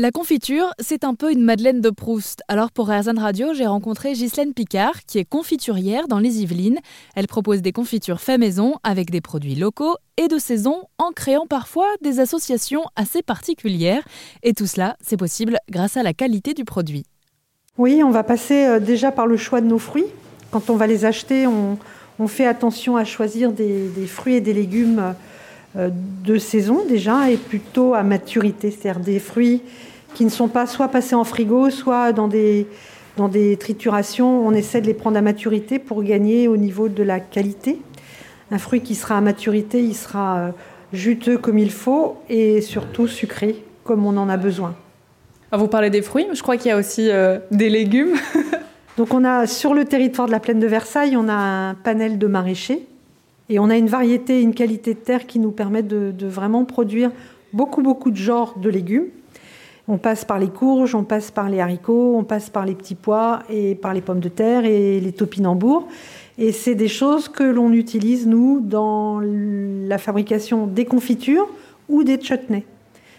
La confiture, c'est un peu une Madeleine de Proust. Alors pour RZN Radio, j'ai rencontré Ghislaine Picard, qui est confiturière dans les Yvelines. Elle propose des confitures fait maison avec des produits locaux et de saison, en créant parfois des associations assez particulières. Et tout cela, c'est possible grâce à la qualité du produit. Oui, on va passer euh, déjà par le choix de nos fruits. Quand on va les acheter, on, fait attention à choisir des, des fruits et des légumes euh, de saison déjà et plutôt à maturité, c'est-à-dire des fruits qui ne sont pas soit passés en frigo, soit dans des, dans des triturations. On essaie de les prendre à maturité pour gagner au niveau de la qualité. Un fruit qui sera à maturité, il sera euh, juteux comme il faut et surtout sucré comme on en a besoin. Ah, vous parlez des fruits, mais je crois qu'il y a aussi euh, des légumes. Donc on a sur le territoire de la plaine de Versailles, on a un panel de maraîchers et on a une variété, une qualité de terre qui nous permet de, de vraiment produire beaucoup beaucoup de genres de légumes. On passe par les courges, on passe par les haricots, on passe par les petits pois et par les pommes de terre et les topinambours. Et c'est des choses que l'on utilise, nous, dans la fabrication des confitures ou des chutneys,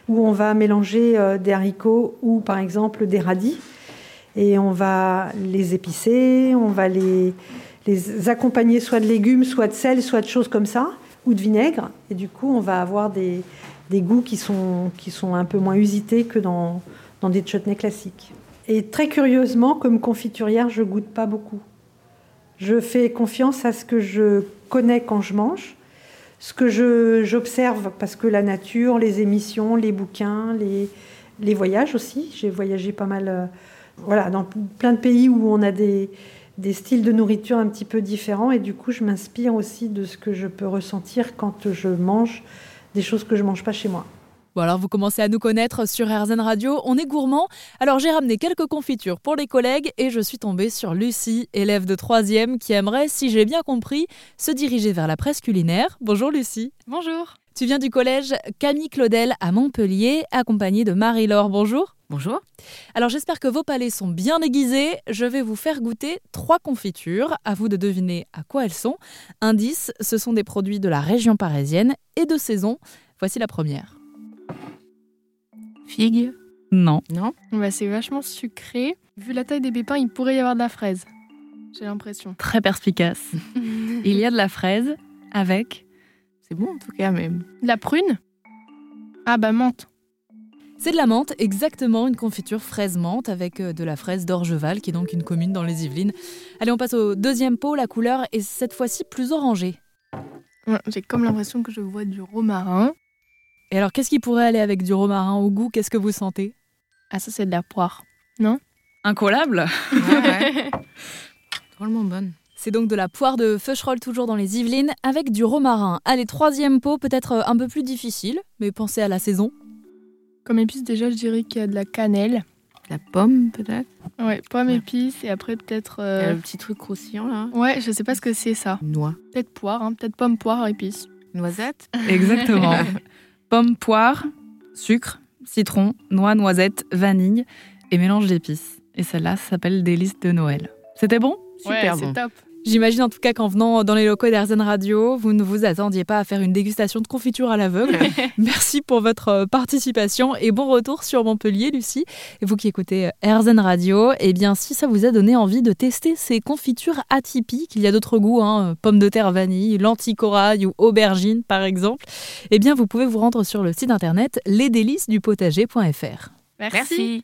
où on va mélanger euh, des haricots ou, par exemple, des radis. Et on va les épicer, on va les, les accompagner soit de légumes, soit de sel, soit de choses comme ça, ou de vinaigre. Et du coup, on va avoir des, goûts qui sont, qui sont un peu moins usités que dans, dans des chutneys classiques. Et très curieusement, comme confiturière, je goûte pas beaucoup. Je fais confiance à ce que je connais quand je mange, ce que j'observe, parce que la nature, les émissions, les bouquins, les, les voyages aussi. J'ai voyagé pas mal euh, voilà, dans plein de pays où on a des, des styles de nourriture un petit peu différents, et du coup, je m'inspire aussi de ce que je peux ressentir quand je mange des choses que je mange pas chez moi. Bon alors vous commencez à nous connaître sur RZN Radio, on est gourmand. Alors j'ai ramené quelques confitures pour les collègues et je suis tombée sur Lucie, élève de 3 qui aimerait, si j'ai bien compris, se diriger vers la presse culinaire. Bonjour Lucie. Bonjour. Tu viens du collège Camille Claudel à Montpellier, accompagnée de Marie-Laure. Bonjour. Bonjour. Alors j'espère que vos palais sont bien aiguisés. Je vais vous faire goûter trois confitures. À vous de deviner à quoi elles sont. Indice, ce sont des produits de la région parisienne et de saison. Voici la première. Figue Non. Non bah, C'est vachement sucré. Vu la taille des pépins, il pourrait y avoir de la fraise. J'ai l'impression. Très perspicace. il y a de la fraise avec... C'est bon en tout cas même. De la prune? Ah bah menthe. C'est de la menthe, exactement, une confiture fraise-menthe avec euh, de la fraise d'Orgeval, qui est donc une commune dans les Yvelines. Allez, on passe au deuxième pot, la couleur est cette fois-ci plus orangée. J'ai comme l'impression que je vois du romarin. Et alors, qu'est-ce qui pourrait aller avec du romarin au goût? Qu'est-ce que vous sentez? Ah, ça, c'est de la poire, non? Incollable Ouais, Drôlement bonne. C'est donc de la poire de feucherolles toujours dans les Yvelines avec du romarin. Allez, troisième pot, peut-être euh, un peu plus difficile, mais pensez à la saison. Comme épice, déjà, je dirais qu'il y a de la cannelle. La pomme, peut-être Ouais, pomme, épice, et après, peut-être. Euh... Le petit truc croustillant, là. Ouais, je sais pas ce que c'est, ça. Noix. Peut-être poire, hein. peut-être pomme, poire, épice. Noisette Exactement. pomme, poire, sucre, citron, noix, noisette, vanille et mélange d'épices. Et celle-là s'appelle Délice de Noël. C'était bon? Super ouais, bon. top. J'imagine en tout cas qu'en venant dans les locaux d'Airzen Radio, vous ne vous attendiez pas à faire une dégustation de confiture à l'aveugle. Merci pour votre euh, participation et bon retour sur Montpellier, Lucie. Et vous qui écoutez Airzen Radio, eh bien, si ça vous a donné envie de tester ces confitures atypiques, il y a d'autres goûts, hein, pommes de terre vanille, lentilles corail ou aubergine par exemple, eh bien, vous pouvez vous rendre sur le site internet lesdélicesdupotager.fr. Merci. Merci.